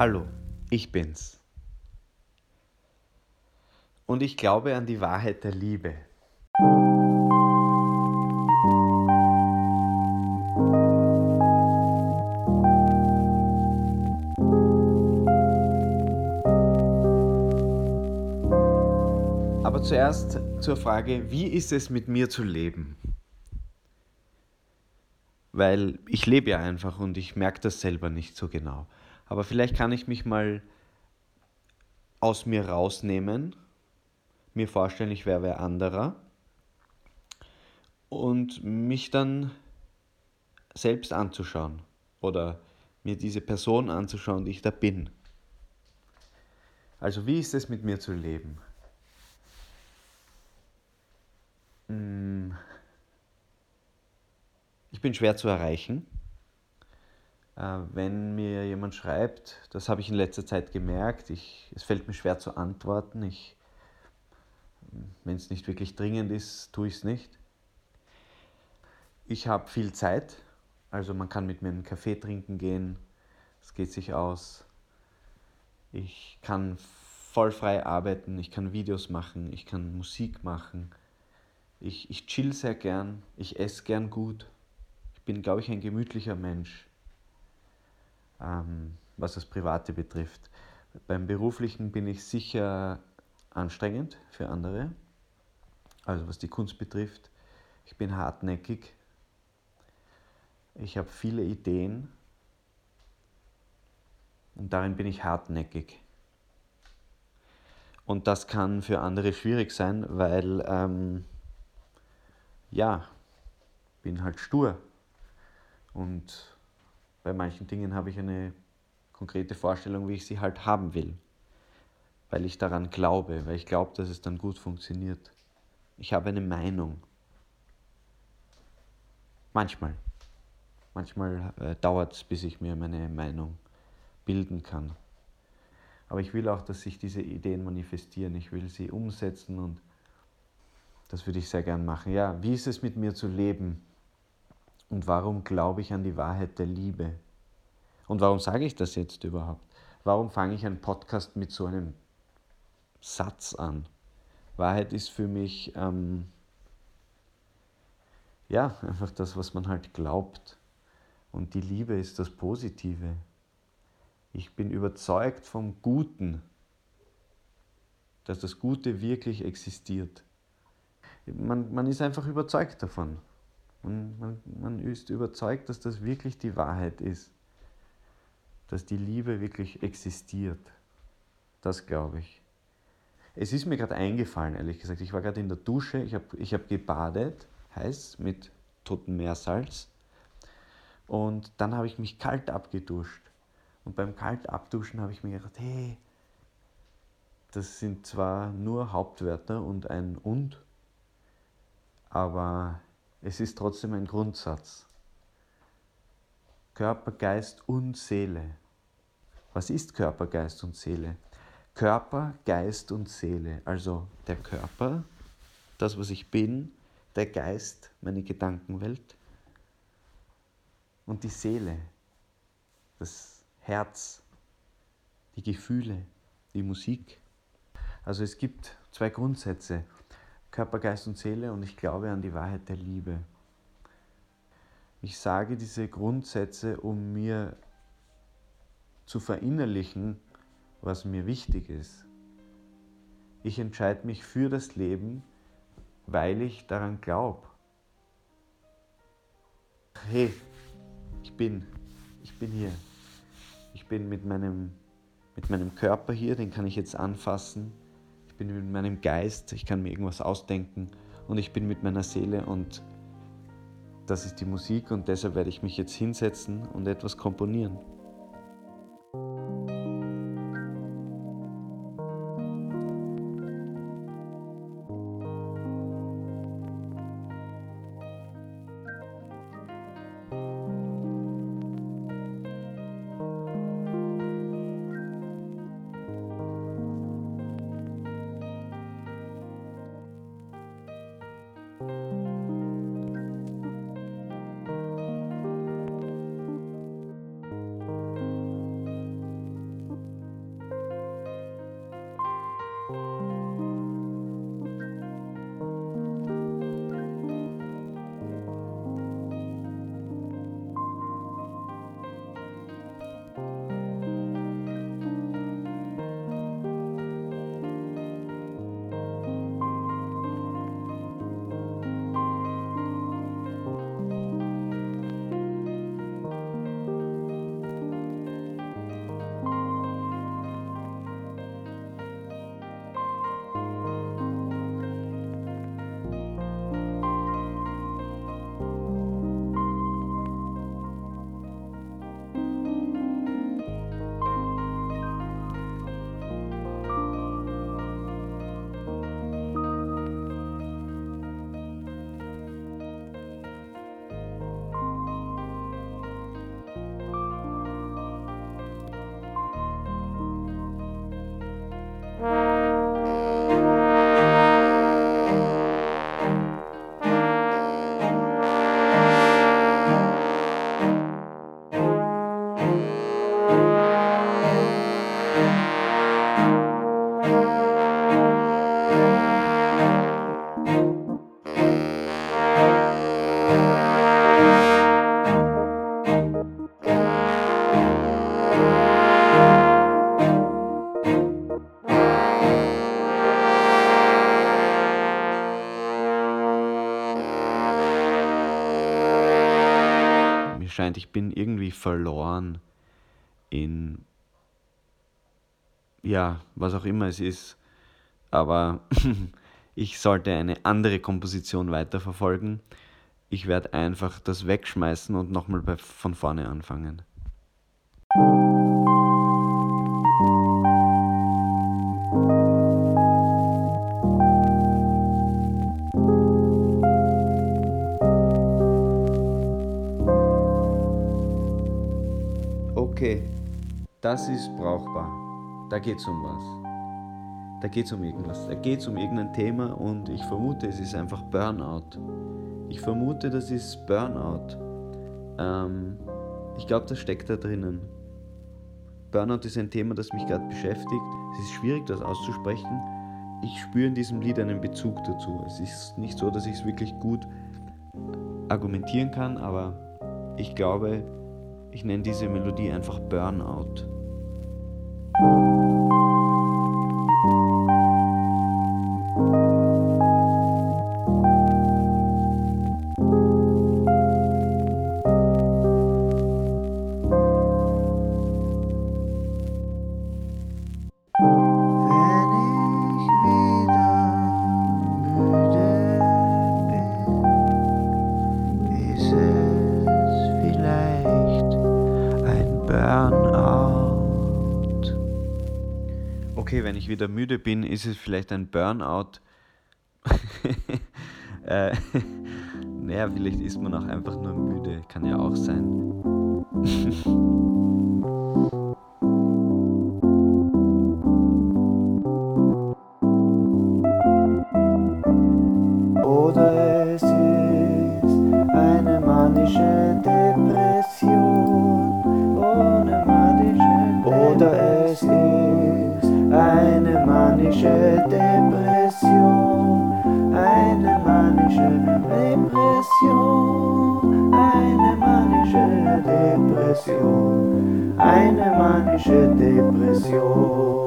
Hallo, ich bin's. Und ich glaube an die Wahrheit der Liebe. Aber zuerst zur Frage, wie ist es mit mir zu leben? Weil ich lebe ja einfach und ich merke das selber nicht so genau. Aber vielleicht kann ich mich mal aus mir rausnehmen, mir vorstellen, ich wäre wer anderer und mich dann selbst anzuschauen oder mir diese Person anzuschauen, die ich da bin. Also wie ist es mit mir zu leben? Hm. Ich bin schwer zu erreichen. Äh, wenn mir jemand schreibt, das habe ich in letzter Zeit gemerkt, ich, es fällt mir schwer zu antworten. wenn es nicht wirklich dringend ist, tue ich es nicht. Ich habe viel Zeit, also man kann mit mir einen Kaffee trinken gehen, es geht sich aus. Ich kann voll frei arbeiten, ich kann Videos machen, ich kann Musik machen. Ich, ich chill sehr gern, ich esse gern gut. Ich bin, glaube ich, ein gemütlicher Mensch, ähm, was das Private betrifft. Beim Beruflichen bin ich sicher anstrengend für andere, also was die Kunst betrifft. Ich bin hartnäckig. Ich habe viele Ideen und darin bin ich hartnäckig. Und das kann für andere schwierig sein, weil ähm, ja, bin halt stur. Und bei manchen Dingen habe ich eine konkrete Vorstellung, wie ich sie halt haben will. Weil ich daran glaube, weil ich glaube, dass es dann gut funktioniert. Ich habe eine Meinung. Manchmal. Manchmal äh, dauert es, bis ich mir meine Meinung bilden kann. Aber ich will auch, dass sich diese Ideen manifestieren. Ich will sie umsetzen und das würde ich sehr gern machen. Ja, wie ist es mit mir zu leben? Und warum glaube ich an die Wahrheit der Liebe? Und warum sage ich das jetzt überhaupt? Warum fange ich einen Podcast mit so einem Satz an? Wahrheit ist für mich ähm, ja einfach das, was man halt glaubt. Und die Liebe ist das Positive. Ich bin überzeugt vom Guten, dass das Gute wirklich existiert man, man ist einfach überzeugt davon. Man, man, man ist überzeugt, dass das wirklich die Wahrheit ist. Dass die Liebe wirklich existiert. Das glaube ich. Es ist mir gerade eingefallen, ehrlich gesagt. Ich war gerade in der Dusche, ich habe ich hab gebadet, heiß, mit totem Meersalz. Und dann habe ich mich kalt abgeduscht. Und beim kalt abduschen habe ich mir gedacht, hey, das sind zwar nur Hauptwörter und ein und, aber es ist trotzdem ein Grundsatz. Körper, Geist und Seele. Was ist Körper, Geist und Seele? Körper, Geist und Seele. Also der Körper, das, was ich bin, der Geist, meine Gedankenwelt und die Seele, das Herz, die Gefühle, die Musik. Also es gibt zwei Grundsätze Körper, Geist und Seele und ich glaube an die Wahrheit der Liebe. Ich sage diese Grundsätze, um mir zu verinnerlichen, was mir wichtig ist. Ich entscheide mich für das Leben, weil ich daran glaube. Hey, ich bin, ich bin hier. Ich bin mit meinem, mit meinem Körper hier, den kann ich jetzt anfassen bin mit meinem Geist, ich kann mir irgendwas ausdenken und ich bin mit meiner Seele und das ist die Musik und deshalb werde ich mich jetzt hinsetzen und etwas komponieren. Gemeint, ich bin irgendwie verloren in, ja, was auch immer es ist. Aber ich sollte eine andere Komposition weiterverfolgen. Ich werde einfach das wegschmeißen und nochmal von vorne anfangen. Das ist brauchbar. Da geht es um was. Da geht es um irgendwas. Da geht es um irgendein Thema und ich vermute, es ist einfach Burnout. Ich vermute, das ist Burnout. Ähm, ich glaube, das steckt da drinnen. Burnout ist ein Thema, das mich gerade beschäftigt. Es ist schwierig, das auszusprechen. Ich spüre in diesem Lied einen Bezug dazu. Es ist nicht so, dass ich es wirklich gut argumentieren kann, aber ich glaube, ich nenne diese Melodie einfach Burnout. Ich wieder müde bin, ist es vielleicht ein Burnout. äh, naja, vielleicht ist man auch einfach nur müde, kann ja auch sein. Depression, eine manische Depression.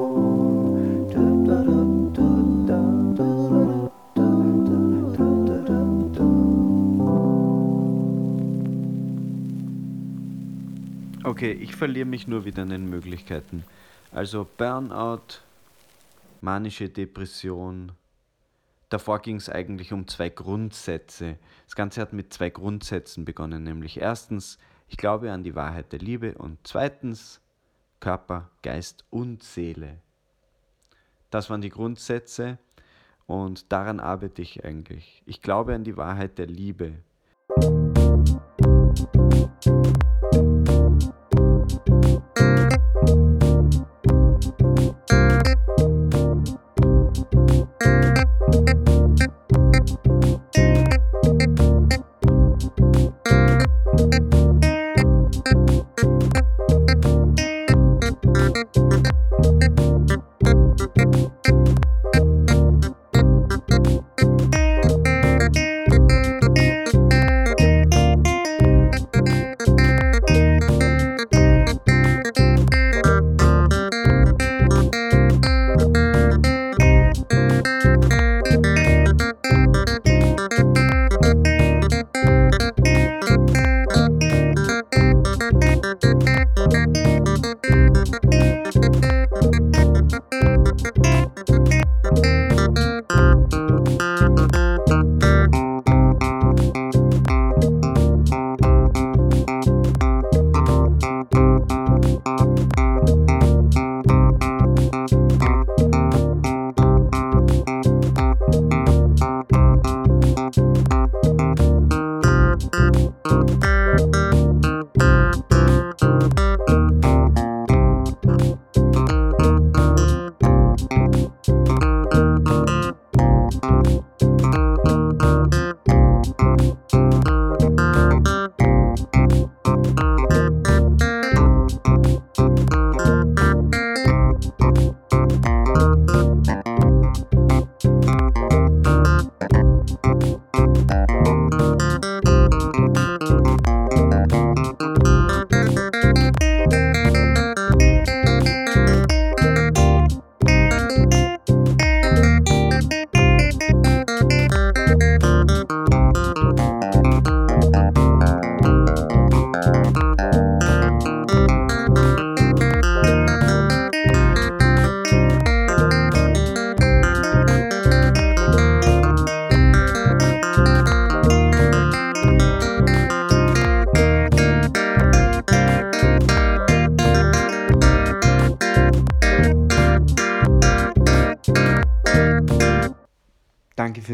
Okay, ich verliere mich nur wieder in den Möglichkeiten. Also Burnout, manische Depression. Davor ging es eigentlich um zwei Grundsätze. Das Ganze hat mit zwei Grundsätzen begonnen, nämlich erstens, ich glaube an die Wahrheit der Liebe und zweitens, Körper, Geist und Seele. Das waren die Grundsätze und daran arbeite ich eigentlich. Ich glaube an die Wahrheit der Liebe.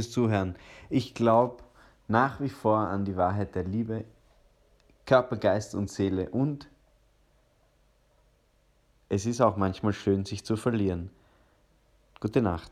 Fürs Zuhören. Ich glaube nach wie vor an die Wahrheit der Liebe, Körper, Geist und Seele und es ist auch manchmal schön, sich zu verlieren. Gute Nacht.